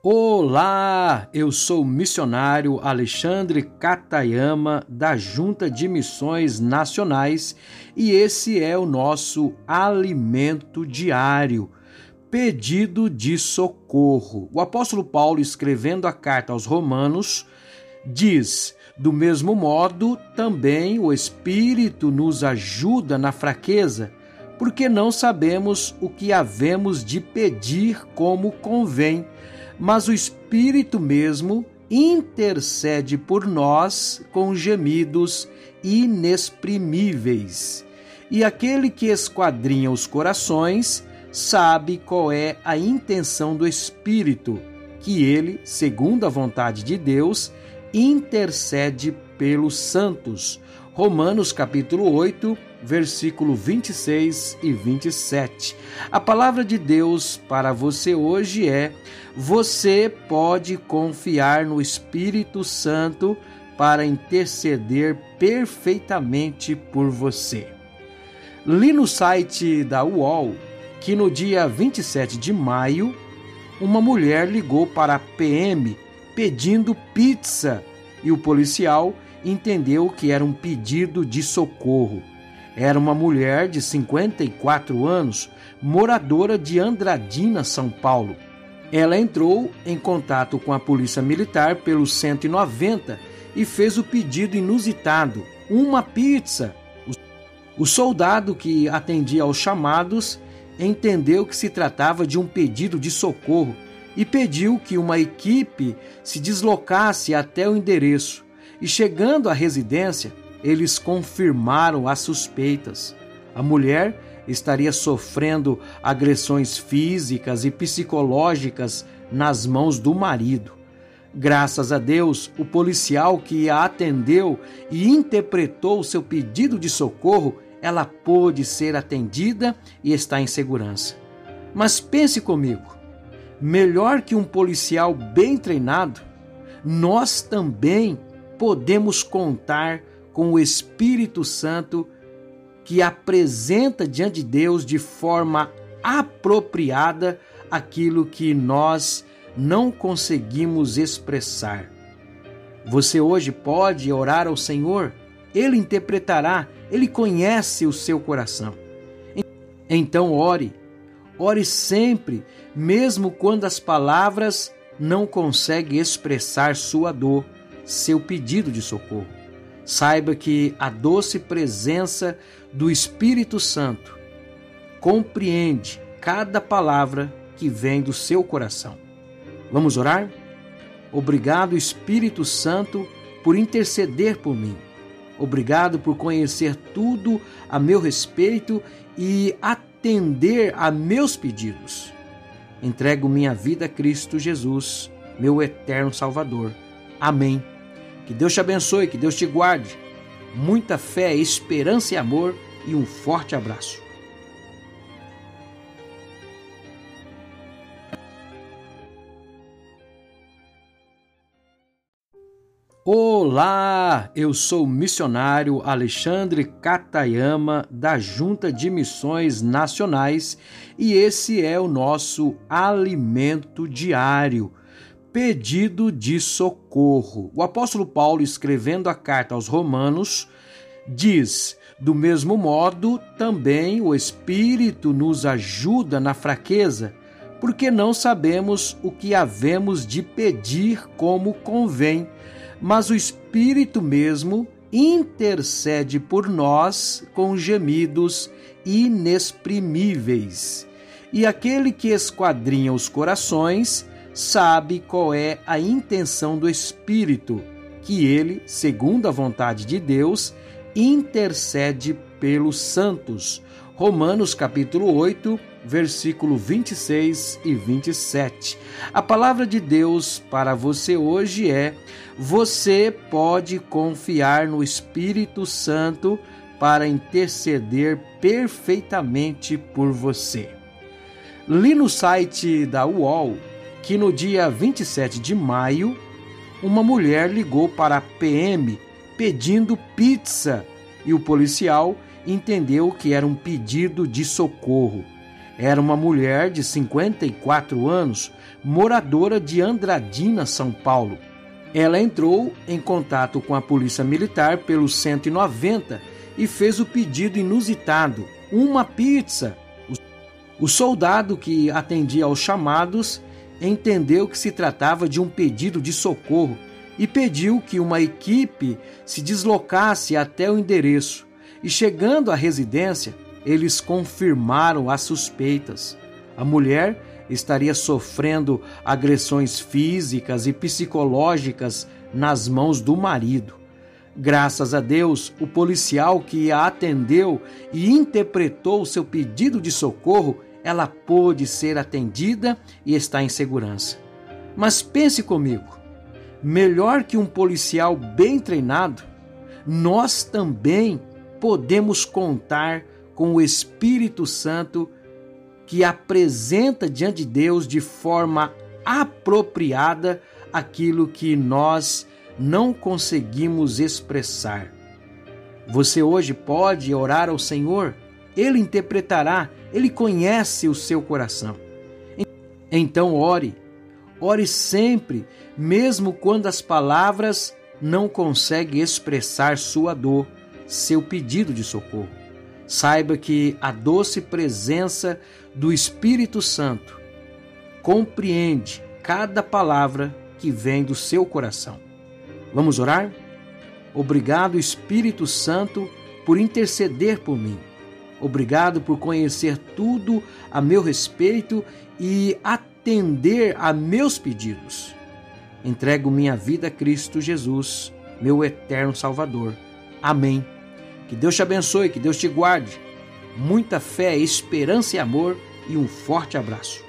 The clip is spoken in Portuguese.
Olá, eu sou o missionário Alexandre Katayama da Junta de Missões Nacionais e esse é o nosso alimento diário, pedido de socorro. O apóstolo Paulo, escrevendo a carta aos Romanos, diz: do mesmo modo, também o Espírito nos ajuda na fraqueza, porque não sabemos o que havemos de pedir como convém mas o Espírito mesmo intercede por nós com gemidos inexprimíveis. E aquele que esquadrinha os corações sabe qual é a intenção do Espírito, que ele, segundo a vontade de Deus, intercede pelos santos. Romanos capítulo 8, versículo 26 e 27. A palavra de Deus para você hoje é: você pode confiar no Espírito Santo para interceder perfeitamente por você. Li no site da UOL que no dia 27 de maio, uma mulher ligou para a PM pedindo pizza e o policial entendeu que era um pedido de socorro. Era uma mulher de 54 anos, moradora de Andradina, São Paulo. Ela entrou em contato com a Polícia Militar pelo 190 e fez o pedido inusitado: uma pizza. O soldado que atendia aos chamados entendeu que se tratava de um pedido de socorro e pediu que uma equipe se deslocasse até o endereço e chegando à residência, eles confirmaram as suspeitas. A mulher estaria sofrendo agressões físicas e psicológicas nas mãos do marido. Graças a Deus, o policial que a atendeu e interpretou seu pedido de socorro, ela pôde ser atendida e está em segurança. Mas pense comigo: melhor que um policial bem treinado, nós também podemos contar com o Espírito Santo que apresenta diante de Deus de forma apropriada aquilo que nós não conseguimos expressar. Você hoje pode orar ao Senhor, ele interpretará, ele conhece o seu coração. Então ore, ore sempre, mesmo quando as palavras não conseguem expressar sua dor seu pedido de socorro. Saiba que a doce presença do Espírito Santo compreende cada palavra que vem do seu coração. Vamos orar? Obrigado, Espírito Santo, por interceder por mim. Obrigado por conhecer tudo a meu respeito e atender a meus pedidos. Entrego minha vida a Cristo Jesus, meu eterno Salvador. Amém que Deus te abençoe, que Deus te guarde. Muita fé, esperança e amor e um forte abraço. Olá, eu sou o missionário Alexandre Katayama da Junta de Missões Nacionais e esse é o nosso alimento diário pedido de socorro. O apóstolo Paulo, escrevendo a carta aos Romanos, diz: do mesmo modo, também o Espírito nos ajuda na fraqueza, porque não sabemos o que havemos de pedir como convém, mas o Espírito mesmo intercede por nós com gemidos inexprimíveis. E aquele que esquadrinha os corações sabe qual é a intenção do Espírito, que ele, segundo a vontade de Deus, intercede pelos santos. Romanos capítulo 8, versículo 26 e 27. A palavra de Deus para você hoje é: você pode confiar no Espírito Santo para interceder perfeitamente por você. Li no site da UOL que no dia 27 de maio, uma mulher ligou para a PM pedindo pizza e o policial entendeu que era um pedido de socorro. Era uma mulher de 54 anos, moradora de Andradina, São Paulo. Ela entrou em contato com a Polícia Militar pelo 190 e fez o pedido inusitado: uma pizza. O soldado que atendia aos chamados entendeu que se tratava de um pedido de socorro e pediu que uma equipe se deslocasse até o endereço. E chegando à residência, eles confirmaram as suspeitas. A mulher estaria sofrendo agressões físicas e psicológicas nas mãos do marido. Graças a Deus, o policial que a atendeu e interpretou seu pedido de socorro, ela pôde ser atendida e está em segurança. Mas pense comigo: melhor que um policial bem treinado, nós também podemos contar com o Espírito Santo que apresenta diante de Deus de forma apropriada aquilo que nós não conseguimos expressar. Você hoje pode orar ao Senhor, ele interpretará, ele conhece o seu coração. Então ore, ore sempre, mesmo quando as palavras não conseguem expressar sua dor, seu pedido de socorro saiba que a doce presença do Espírito Santo compreende cada palavra que vem do seu coração. Vamos orar? Obrigado, Espírito Santo, por interceder por mim. Obrigado por conhecer tudo a meu respeito e atender a meus pedidos. Entrego minha vida a Cristo Jesus, meu eterno Salvador. Amém que Deus te abençoe, que Deus te guarde. Muita fé, esperança e amor e um forte abraço.